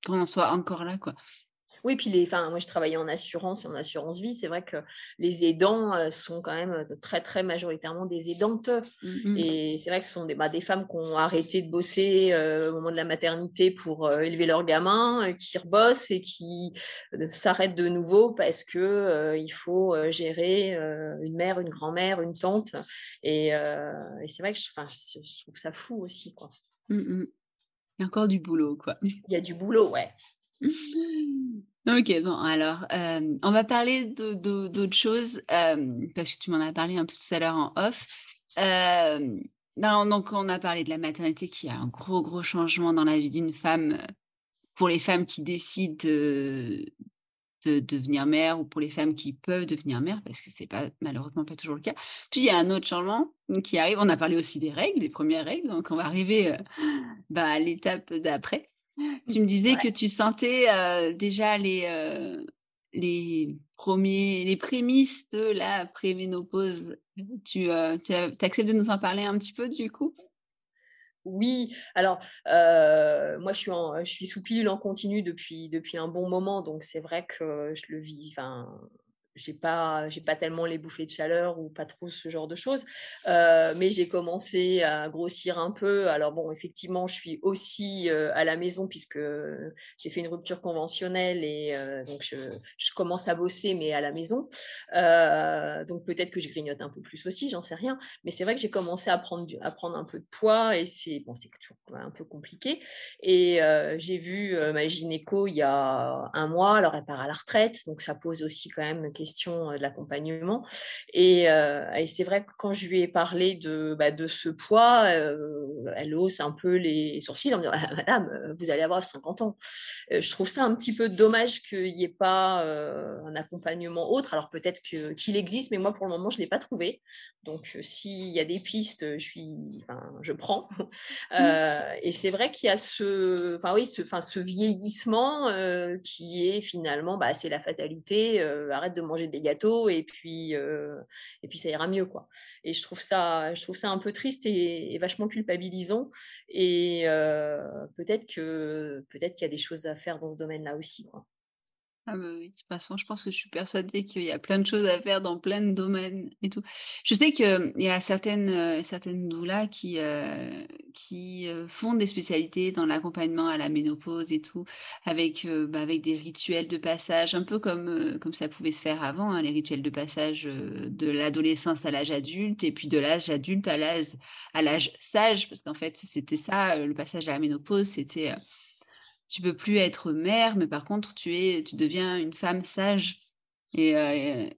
qu'on en soit encore là quoi. Oui, puis les, enfin, moi je travaillais en assurance et en assurance vie. C'est vrai que les aidants euh, sont quand même euh, très très majoritairement des aidantes. Mmh et c'est vrai que ce sont des, bah, des femmes qui ont arrêté de bosser euh, au moment de la maternité pour élever leurs gamins, qui rebossent et qui s'arrêtent de nouveau parce que il faut gérer une mère, une grand-mère, une tante. Et, et c'est vrai que je, je, trouve ça fou aussi, quoi. Mmh il y a encore du boulot, quoi. Il y a du boulot, ouais. Ok, bon, alors, euh, on va parler d'autres choses, euh, parce que tu m'en as parlé un peu tout à l'heure en off. Euh, donc, on a parlé de la maternité qui a un gros, gros changement dans la vie d'une femme pour les femmes qui décident de, devenir mère ou pour les femmes qui peuvent devenir mère, parce que c'est pas malheureusement pas toujours le cas. Puis il y a un autre changement qui arrive. On a parlé aussi des règles, des premières règles, donc on va arriver bah, à l'étape d'après. Tu me disais que tu sentais déjà les, les premiers, les prémices de la préménopause. Tu, tu acceptes de nous en parler un petit peu du coup? Oui, alors moi je suis, en, je suis sous pilule en continu depuis, depuis un bon moment, donc c'est vrai que je le vis, enfin, j'ai pas j'ai pas tellement les bouffées de chaleur ou pas trop ce genre de choses euh, mais j'ai commencé à grossir un peu. Alors bon effectivement je suis aussi euh, à la maison puisque j'ai fait une rupture conventionnelle et euh, donc je, commence à bosser mais à la maison. Donc peut-être que je grignote un peu plus aussi j'en sais rien mais c'est vrai que j'ai commencé à prendre à prendre un peu de poids et c'est bon c'est toujours un peu compliqué. Et j'ai vu ma gynéco il y a un mois alors elle part à la retraite donc ça pose aussi quand même question de l'accompagnement. Et, c'est vrai que quand je lui ai parlé de, bah, de ce poids, elle hausse un peu les sourcils en me disant «Ah, Madame, vous allez avoir 50 ans. je trouve ça un petit peu dommage qu'il n'y ait pas un accompagnement autre. Alors peut-être qu'il existe, mais moi pour le moment, je ne l'ai pas trouvé. Donc s'il y a des pistes, je, suis, enfin, je prends. Mmh. et c'est vrai qu'il y a ce, enfin, oui, ce, enfin, ce vieillissement qui est finalement, bah, c'est la fatalité. arrête de manger des gâteaux et puis, euh, et puis ça ira mieux. Quoi. Et je trouve ça, je trouve ça un peu triste et, vachement culpabilisant. Et euh, peut-être, que, peut-être qu'il y a des choses à faire dans ce domaine-là aussi. Ah bah oui, de toute façon, je pense que je suis persuadée qu'il y a plein de choses à faire dans plein de domaines et tout. Je sais qu'il y a certaines, heu, certaines doulas qui, heu, qui, heu, font des spécialités dans l'accompagnement à la ménopause et tout, avec, bah, avec des rituels de passage, un peu comme, comme ça pouvait se faire avant, hein, les rituels de passage, de l'adolescence à l'âge adulte et puis de l'âge adulte à l'âge à l'âge sage. Parce qu'en fait, c'était ça, le passage à la ménopause, c'était, tu peux plus être mère, mais par contre, tu es tu deviens une femme sage. Et heu,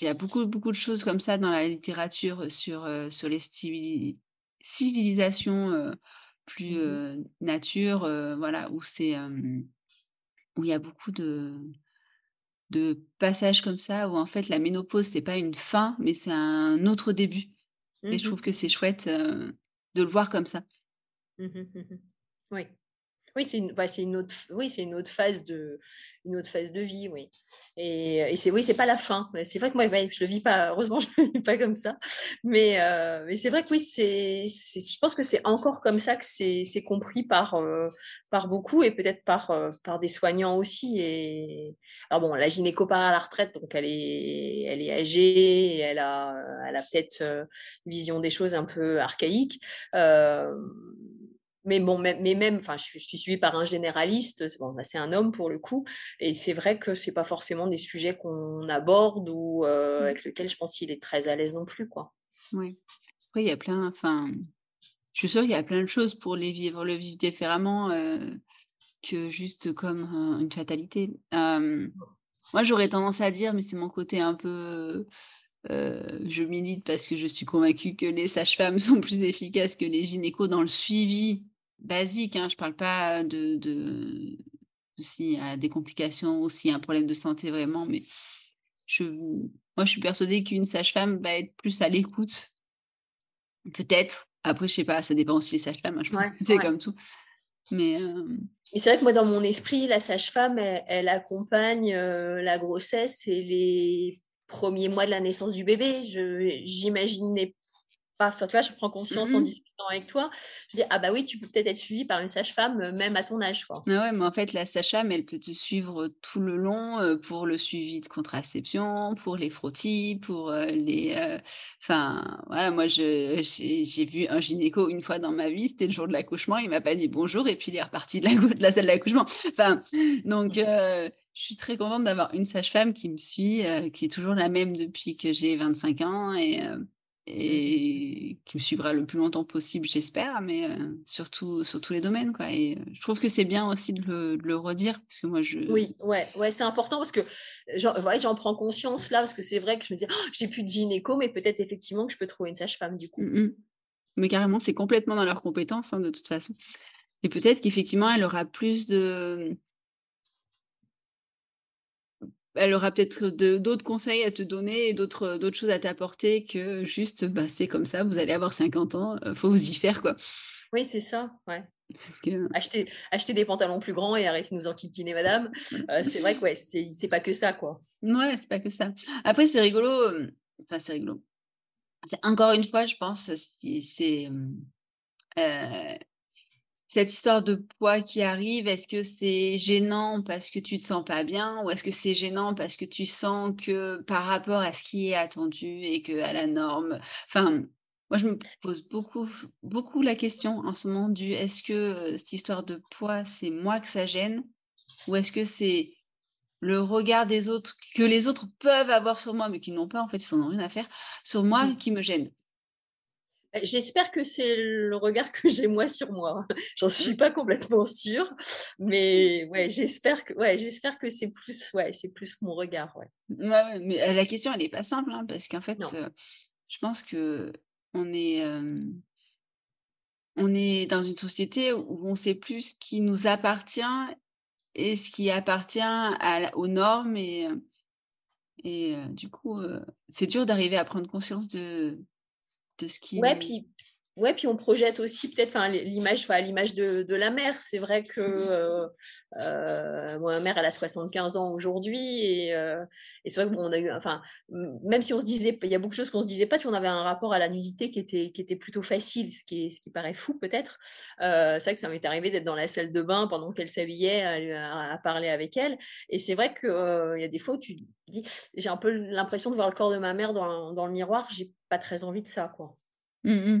il y a beaucoup, beaucoup de choses comme ça dans la littérature sur, heu, sur les civili civilisations, plus, Mmh nature, voilà, où c'est, où il y a beaucoup de de passages comme ça, où en fait la ménopause, c'est pas une fin, mais c'est un autre début. Et je trouve Mmh que c'est chouette, de le voir comme ça. Mmh mh, mmh Oui. Oui, c'est une bah, c'est une autre oui, c'est une autre phase de une autre phase de vie, oui et et c'est oui, c'est pas la fin. C'est vrai que moi, je le vis pas heureusement, je le vis pas comme ça. Mais heu, mais c'est vrai que oui, c'est je pense que c'est encore comme ça que c'est compris par, heu, par beaucoup et peut-être par, heu, par des soignants aussi et alors bon, la gynéco part à la retraite, donc elle est elle est âgée elle a, elle a peut-être, une vision des choses un peu archaïque. Mais bon, mais mais même, enfin, je suis je suis suivie par un généraliste, c'est bon, bah, c'est un homme pour le coup et c'est vrai que c'est pas forcément des sujets qu'on aborde ou heu, Mmh. avec lequel je pense qu'il est très à l'aise non plus, quoi. Ouais. Après il y a plein enfin Je suis sûre qu'il y a plein de choses pour les vivre le vivre différemment, heu, que juste comme, heu, une fatalité. Moi, j'aurais tendance à dire, mais c'est mon côté un peu, je milite parce que je suis convaincue que les sages-femmes sont plus efficaces que les gynécos dans le suivi basique, hein. Je parle pas de de de s'il y a des complications ou s'il y a un problème de santé vraiment, mais je moi, je suis persuadée qu'une sage-femme va être plus à l'écoute Peut-être. Après, je sais pas, ça dépend aussi des sages-femmes, hein, je pense Ouais, que c'est ouais. comme tout. Mais, Mais c'est vrai que moi, dans mon esprit, la sage-femme, elle elle accompagne, la grossesse et les premiers mois de la naissance du bébé. Je j'imaginais pas enfin, tu vois, je prends conscience en mmh discutant avec toi. Je dis: «Ah bah oui, tu peux peut-être être suivie par une sage-femme, heu, même à ton âge, quoi». Ah ouais, mais en fait, la sage-femme, elle peut te suivre tout le long, heu, pour le suivi de contraception, pour les frottis, pour, les, enfin, voilà, moi, j'ai vu un gynéco une fois dans ma vie, c'était le jour de l'accouchement, il m'a pas dit bonjour et puis il est reparti de la de la salle d'accouchement. Enfin, donc, heu, je suis très contente d'avoir une sage-femme qui me suit, qui est toujours la même depuis que j'ai 25 ans et. Et qui me suivra le plus longtemps possible, j'espère, mais surtout sur tous les domaines, quoi. Et je trouve que c'est bien aussi de le de le redire parce que moi je Oui, ouais, ouais, c'est important parce que j'en ouais, prends conscience là, parce que c'est vrai que je me dis: «Oh, j'ai plus de gynéco», mais peut-être effectivement que je peux trouver une sage-femme du coup. mmh mh, mais carrément, c'est complètement dans leurs compétences, hein, de toute façon. Et peut-être qu'effectivement, elle aura plus de elle aura peut-être d'autres conseils à te donner et d'autres, d'autres choses à t'apporter que juste, bah, c'est comme ça, vous allez avoir 50 ans, heu, faut vous y faire, quoi. Oui, c'est ça, ouais. Parce que Acheter acheter des pantalons plus grands et arrêter de nous enquiquiner madame. Heu, c'est vrai que ouais, c'est pas que ça, quoi. ouais, c'est pas que ça. Après, c'est rigolo, enfin, c'est rigolo. Encore une fois, je pense, c'est, cette histoire de poids qui arrive, est-ce que c'est gênant parce que tu te sens pas bien? Ou est-ce que c'est gênant parce que tu sens que par rapport à ce qui est attendu et qu'à la norme? Enfin, moi, je me pose beaucoup beaucoup la question en ce moment du: «Est-ce que, heu, cette histoire de poids, c'est moi que ça gêne? Ou est-ce que c'est le regard des autres que les autres peuvent avoir sur moi, mais qui n'ont pas en fait, ils en ont rien à faire, sur Mmh moi mh. qui me gêne?» J'espère que c'est le regard que j'ai moi sur moi. J'en suis pas complètement sûre, mais ouais, j'espère que ouais, j'espère que c'est plus ouais, c'est plus mon regard, ouais. Mais heu, la question elle est pas simple, hein, parce qu'en fait, heu, je pense qu'on est, hem, on est dans une société où on sait plus ce qui nous appartient et ce qui appartient à aux normes et et du coup, c'est dur d'arriver à prendre conscience de de ce Ouais, qui puis Ouais, puis on projette aussi peut-être l'image, l'image de, la mère. C'est vrai que euh, euh, ma mère, elle a 75 ans aujourd'hui, et, euh, et c'est vrai qu'on a eu, enfin, même si on se disait, il y a beaucoup de choses qu'on se disait pas, si on avait un rapport à la nudité qui était, qui était plutôt facile, ce qui, est, ce qui paraît fou peut-être. c'est vrai que ça m'est arrivé d'être dans la salle de bain pendant qu'elle s'habillait, à, à, parler avec elle, et c'est vrai qu'il il y a des fois où tu dis, j'ai un peu l'impression de voir le corps de ma mère dans, dans le miroir, j'ai pas très envie de ça, quoi. Mmh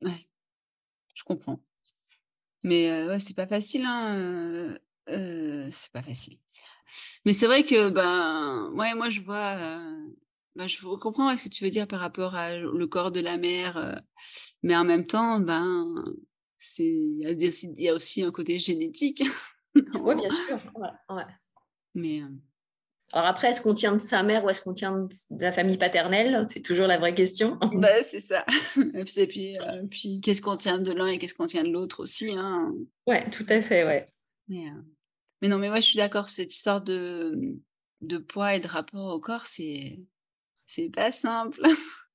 Ouais, je comprends. Mais ouais, c'est pas facile, hein, c'est pas facile. Mais c'est vrai que, ben, ouais, moi, je vois, ben, je comprends ce que tu veux dire par rapport à le corps de la mère, mais en même temps, ben, c'est, il y a aussi un côté génétique. Oui, bien sûr. Ouais, Mais alors après, est-ce qu'on tient de sa mère ou est-ce qu'on tient de la famille paternelle? C'est toujours la vraie question. Bah, c'est ça. Et puis, euh, puis, qu'est-ce qu'on tient de l'un et qu'est-ce qu'on tient de l'autre aussi. Hein? Ouais, tout à fait, ouais. Mais, euh, mais non, mais moi, je suis d'accord. Cette histoire de, de poids et de rapport au corps, c'est c'est pas simple.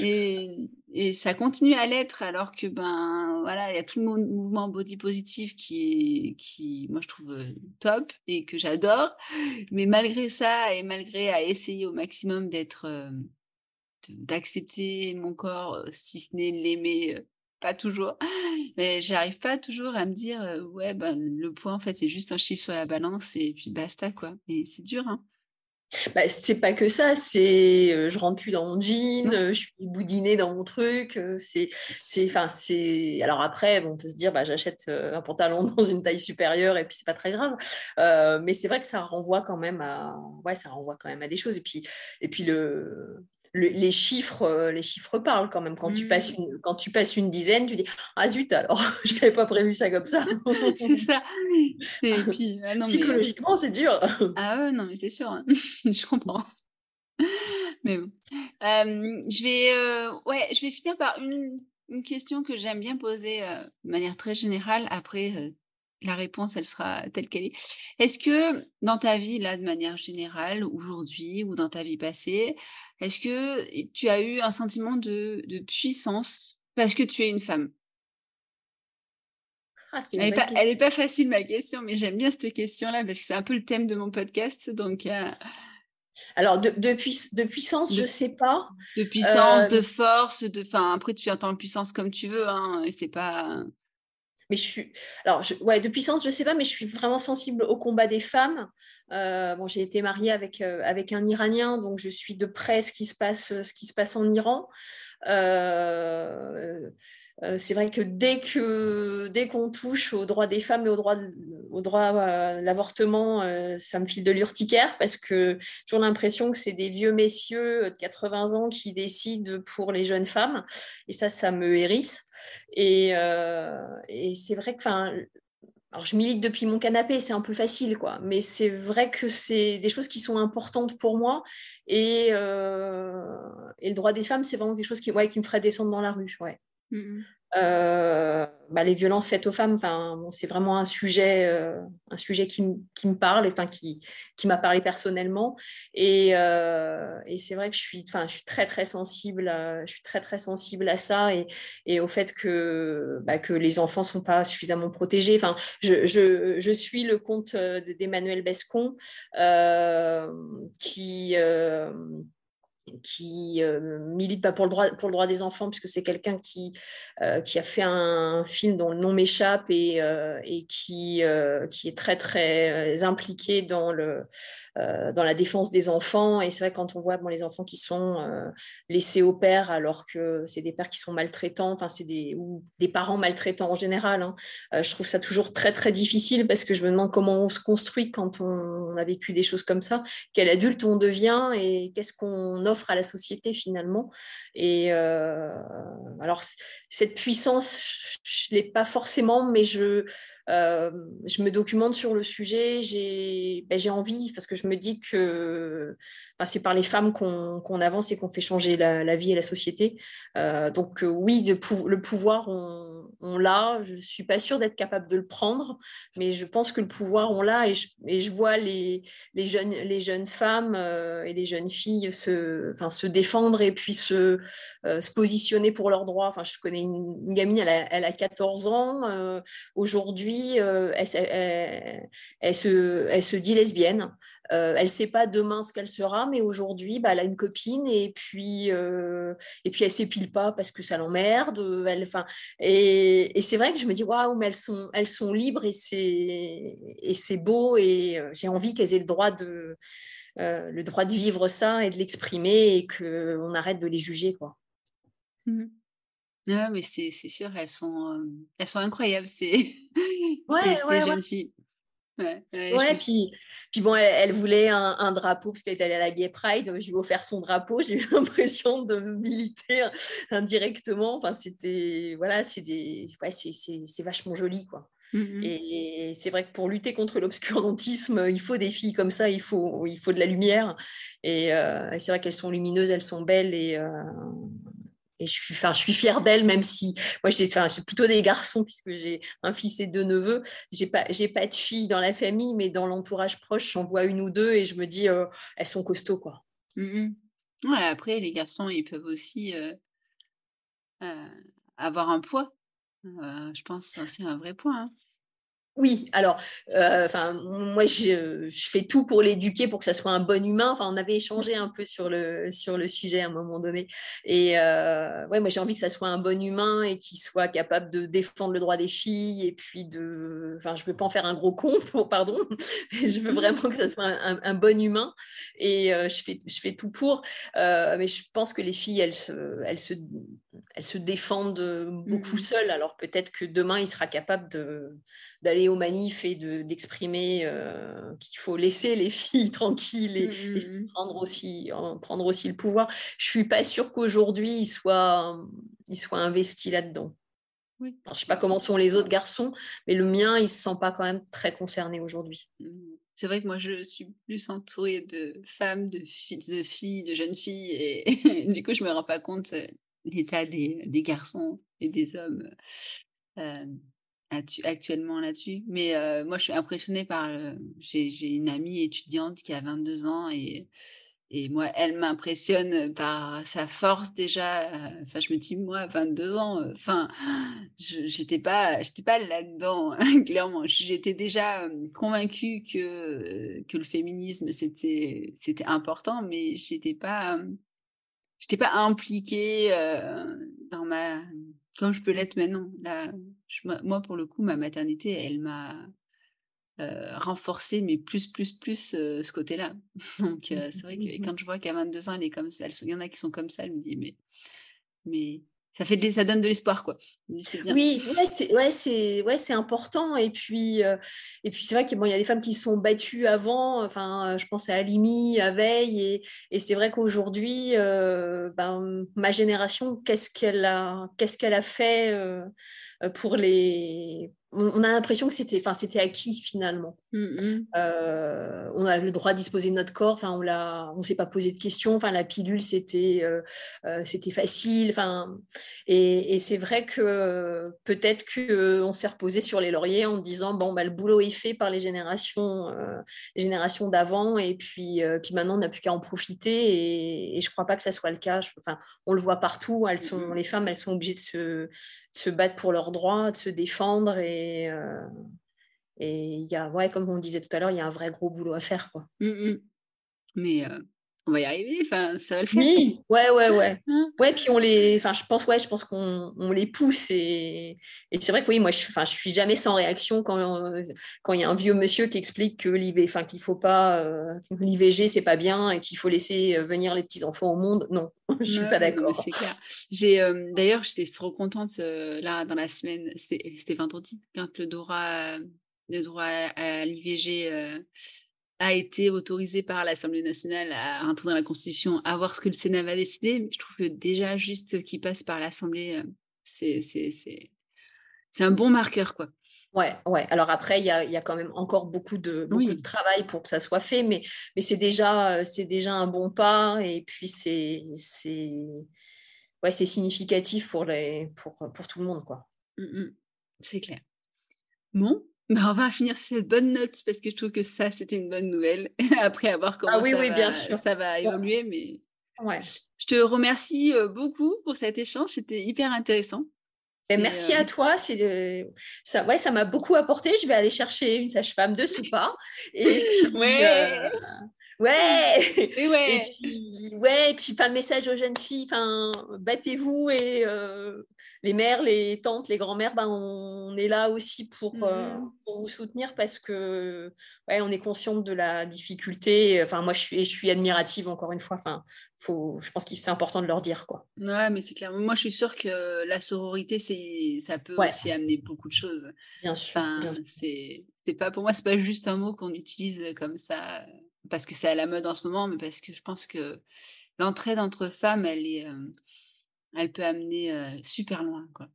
et, ça continue à l'être alors que ben voilà il y a tout le mouvement body positif qui est qui moi je trouve euh, top et que j'adore. Mais malgré ça et malgré à essayer au maximum d'être euh, d'accepter mon corps euh, si ce n'est l'aimer pas toujours mais j'arrive pas toujours à me dire ouais ben le poids en fait c'est juste un chiffre sur la balance et puis basta quoi. Et c'est dur hein bah, c'est pas que ça, c'est euh, je rentre plus dans mon jean, euh, je suis boudinée dans mon truc. Euh, c'est, c'est, enfin, c'est. Alors après, on peut se dire, bah, j'achète un pantalon dans une taille supérieure et puis c'est pas très grave. mais c'est vrai que ça renvoie quand même à, ouais, ça renvoie quand même à des choses. Et puis, et puis le, les chiffres, euh, les chiffres parlent quand même. Quand, tu passes mmh. une, quand tu passes une dizaine, tu dis Ah zut, alors, je n'avais pas prévu ça comme ça. c'est ça. Ah Psychologiquement, c'est dur. ah ouais, non, mais c'est sûr. Hein. je comprends. Mais bon. je, vais, euh, ouais, je vais finir par une, une question que j'aime bien poser euh, de manière très générale. Après, la réponse, elle sera telle qu'elle est. Est-ce que dans ta vie, là, de manière générale, aujourd'hui ou dans ta vie passée, est-ce que tu as eu un sentiment de, puissance parce que tu es une femme? Ah, elle n'est pas, facile ma question, mais j'aime bien cette question-là parce que c'est un peu le thème de mon podcast. Donc, alors de, de, puissance, je ne sais pas. De puissance, de force, de. Enfin, après tu entends puissance comme tu veux, hein, c'est pas mais je suis. Alors, ouais, de puissance, je sais pas, mais je suis vraiment sensible au combat des femmes. Euh, bon, j'ai été mariée avec, euh, avec un Iranien, donc je suis de près ce qui se passe, ce qui se passe en Iran. Euh, euh, c'est vrai que dès que dès qu'on touche aux droits des femmes et aux droits au droit à l'avortement, euh, ça me file de l'urticaire parce que j'ai toujours l'impression que c'est des vieux messieurs de 80 ans qui décident pour les jeunes femmes et ça, ça me hérisse. Et, euh, et c'est vrai que, enfin, alors je milite depuis mon canapé, c'est un peu facile, quoi. Mais c'est vrai que c'est des choses qui sont importantes pour moi. Et, et le droit des femmes, c'est vraiment quelque chose qui, ouais, qui me ferait descendre dans la rue. Ouais. Euh, bah, les violences faites aux femmes, c'est vraiment un sujet, euh, un sujet qui, me parle, qui, m'a parlé personnellement. Et, euh, et c'est vrai que je suis, je suis très très sensible, à, je suis très très sensible à ça et, au fait que, bah, les enfants sont pas suffisamment protégés. Je suis le compte d'Emmanuel Bescon qui qui euh, milite pas pour le droit pour le droit des enfants puisque c'est quelqu'un qui euh, qui a fait un film dont le nom m'échappe et, euh, et qui qui est très très impliqué dans le dans la défense des enfants. Et c'est vrai, quand on voit les enfants qui sont laissés au père alors que c'est des pères qui sont maltraitants, enfin, c'est des, ou des parents maltraitants en général, hein, je trouve ça toujours très, très difficile parce que je me demande comment on se construit quand on, a vécu des choses comme ça, quel adulte on devient et qu'est-ce qu'on offre à la société finalement. Et alors, cette puissance, je ne l'ai pas forcément, mais je je me documente sur le sujet, j'ai ben, envie, parce que je me dis que c'est par les femmes qu'on avance et qu'on fait changer la, vie et la société. donc oui, le pouvoir, on, l'a. Je ne suis pas sûre d'être capable de le prendre, mais je pense que le pouvoir, on l'a. Et je, vois les, jeunes, femmes et les jeunes filles se défendre et puis se, se positionner pour leurs droits. Enfin, je connais une, gamine, elle a, elle a 14 ans. Aujourd'hui, elle, elle, se, dit lesbienne. Euh, elle ne sait pas demain ce qu'elle sera, mais aujourd'hui, bah, elle a une copine et puis, euh, et puis elle ne s'épile pas parce que ça l'emmerde. Et, c'est vrai que je me dis, waouh, mais elles sont, libres et c'est beau et euh, j'ai envie qu'elles aient le droit de, vivre ça et de l'exprimer et qu'on arrête de les juger. Mmh. Non, mais c'est sûr, elles sont, elles sont incroyables, ces, ouais, ces, jeunes filles. Ouais, ouais, puis puis bon, elle, voulait un, drapeau parce qu'elle était allée à la Gay Pride. Je lui ai offert son drapeau. J'ai eu l'impression de militer indirectement. Enfin, c'était voilà, c'est ouais, c'est vachement joli quoi. Mmh et, c'est vrai que pour lutter contre l'obscurantisme, il faut des filles comme ça, il faut, il faut de la lumière. Et, euh, c'est vrai qu'elles sont lumineuses, elles sont belles. Et, euh, et je suis, enfin, je suis fière d'elle, même si moi j'ai, plutôt des garçons puisque j'ai un fils et deux neveux. J'ai pas, j'ai pas de filles dans la famille, mais dans l'entourage proche, j'en vois une ou deux et je me dis, euh, elles sont costauds quoi. Mmh ouais, après les garçons, ils peuvent aussi euh, euh, avoir un poids. je pense c'est aussi un vrai point. Hein. Oui, alors, euh, enfin, moi, je, fais tout pour l'éduquer pour que ça soit un bon humain. Enfin, on avait échangé un peu sur le, sur le sujet à un moment donné. Et euh, ouais, moi, j'ai envie que ça soit un bon humain et qu'il soit capable de défendre le droit des filles. Et puis, de, enfin, je veux pas en faire un gros con, pardon. je veux vraiment que ça soit un, bon humain. Et euh, je, fais, je fais tout pour. mais je pense que les filles, elles elles se, elles se défendent beaucoup mmh seules. Alors, peut-être que demain, il sera capable d'aller aux manifs et d'exprimer euh, qu'il faut laisser les filles tranquilles et, mmh, mmh, mmh. prendre, aussi, prendre aussi le pouvoir. Je ne suis pas sûre qu'aujourd'hui, il soit, il soit investi là-dedans. Oui. je ne sais pas comment sont les autres garçons, mais le mien, il ne se sent pas quand même très concerné aujourd'hui. C'est vrai que moi, je suis plus entourée de femmes, de, filles, de, filles, de jeunes filles, et du coup, je ne me rends pas compte euh, l'état des, garçons et des hommes. Euh, actuellement là-dessus. Mais moi, je suis impressionnée par. J'ai une amie étudiante qui a 22 ans et, et moi, elle m'impressionne par sa force déjà. Enfin, je me dis, moi, 22 ans, enfin, j'étais pas, pas là-dedans, clairement. J'étais déjà convaincue que, que le féminisme, c'était important, mais j'étais pas. J'étais pas impliquée dans ma comme je peux l'être maintenant. Là, moi, pour le coup, ma maternité, elle m'a euh, renforcé, mais plus, plus, plus euh, ce côté-là. Donc, euh, c'est vrai que quand je vois qu'à 22 ans, elle est comme ça, il y en a qui sont comme ça, elle me dit, mais, mais ça fait ça donne de l'espoir quoi. Oui c'est ouais c'est ouais c'est important. Et puis euh, et puis c'est vrai qu'il bon, y a des femmes qui se sont battues avant. Enfin je pense à Alimi à Veille et, et c'est vrai qu'aujourd'hui euh, ben, ma génération qu'est-ce qu'elle a qu'est-ce qu'elle a fait euh, pour les on a l'impression que c'était, enfin, c'était acquis finalement. Mmh, mmh. Euh, on a le droit de disposer de notre corps. Enfin, on l'a, on s'est pas posé de questions. Enfin, la pilule, c'était, euh, euh, c'était facile. Enfin, et, c'est vrai que peut-être que on s'est reposé sur les lauriers en disant bon, bah, le boulot est fait par les générations, les générations d'avant, et puis, puis maintenant, on n'a plus qu'à en profiter. Et, et, je crois pas que ça soit le cas. enfin, on le voit partout. Elles sont, mmh, les femmes, elles sont obligées de se, de se battre pour leurs droits, de se défendre et et il y a, ouais, comme on disait tout à l'heure, il y a un vrai gros boulot à faire. Quoi. Mmh, mmh. Mais euh, on va y arriver, enfin, ça va le faire. Oui, ouais, ouais, ouais. Hein? ouais, puis on les, enfin, je pense, ouais, je pense qu'on on les pousse et, et c'est vrai que oui, moi, je, enfin, je suis jamais sans réaction quand quand il y a un vieux monsieur qui explique que l'IV, enfin, qu'il faut pas, euh, l'IVG, c'est pas bien et qu'il faut laisser venir les petits enfants au monde. Non, je suis pas d'accord. C'est clair. J'ai, d'ailleurs, j'étais trop contente là dans la semaine, c'était vendredi, quand le droit, le droit à, l'IVG a été autorisé par l'Assemblée nationale à rentrer dans la Constitution, à voir ce que le Sénat va décider. Je trouve que déjà, juste qu'il passe par l'Assemblée, euh, c'est un bon marqueur. quoi. Ouais, ouais. Alors après, il y a, quand même encore beaucoup de, de travail pour que ça soit fait, mais, mais c'est déjà, c'est déjà un bon pas. Et puis, c'est, ouais, significatif pour, les, pour, pour tout le monde. quoi. Mmh, mmh. C'est clair. Bon, bah, on va finir sur cette bonne note parce que je trouve que ça, c'était une bonne nouvelle. Après avoir comment ah oui, ça, oui, va, bien sûr. ça va évoluer. Mais ouais. je te remercie beaucoup pour cet échange. C'était hyper intéressant. Merci à toi. C'est ça, ouais, ça m'a beaucoup apporté. Je vais aller chercher une sage-femme de ce pas. Et puis, ouais. Ouais. Et ouais. Et puis, ouais. Et puis, enfin, le message aux jeunes filles, enfin, battez-vous et les mères, les tantes, les grands-mères, ben, on est là aussi pour, mmh pour, vous soutenir parce que, ouais, on est consciente de la difficulté. Enfin, moi, je suis, je suis admirative encore une fois. Enfin, faut, je pense que c'est important de leur dire, quoi. Ouais, mais c'est clair. Moi, je suis sûre que la sororité, c'est, ça peut aussi amener beaucoup de choses. Bien sûr. Enfin, c'est, c'est pas pour moi, c'est pas juste un mot qu'on utilise comme ça parce que c'est à la mode en ce moment, mais parce que je pense que l'entraide entre femmes, elle est, elle peut amener super loin, quoi.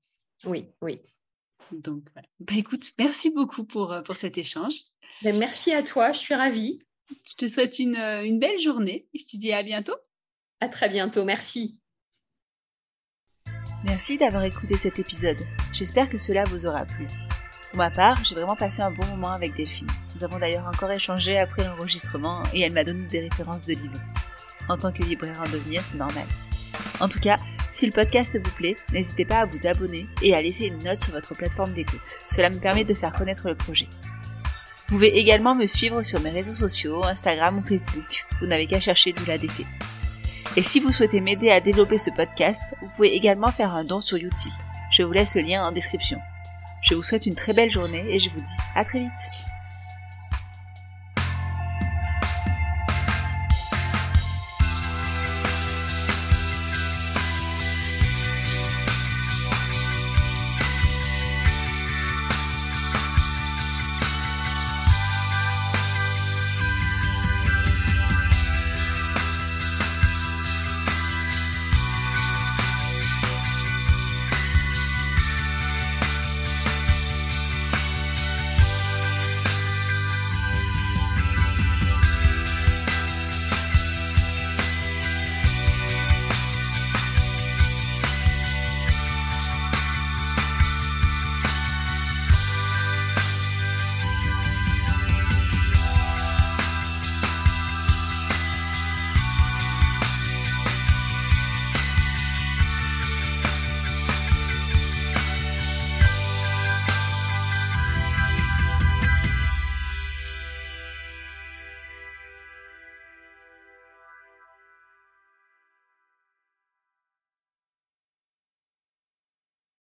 Oui, oui. Donc, voilà. Bah, écoute, merci beaucoup pour, pour cet échange. Ben, merci à toi, je suis ravie. Je te souhaite une, une belle journée. Je te dis à bientôt. À très bientôt, merci. Merci d'avoir écouté cet épisode. J'espère que cela vous aura plu. Pour ma part, j'ai vraiment passé un bon moment avec Delphine. Nous avons d'ailleurs encore échangé après l'enregistrement et elle m'a donné des références de livres. En tant que libraire en devenir, c'est normal. En tout cas, si le podcast vous plaît, n'hésitez pas à vous abonner et à laisser une note sur votre plateforme d'écoute. Cela me permet de faire connaître le projet. Vous pouvez également me suivre sur mes réseaux sociaux, Instagram ou Facebook. Vous n'avez qu'à chercher Doula d'été. Et si vous souhaitez m'aider à développer ce podcast, vous pouvez également faire un don sur Utip. Je vous laisse le lien en description. Je vous souhaite une très belle journée et je vous dis à très vite.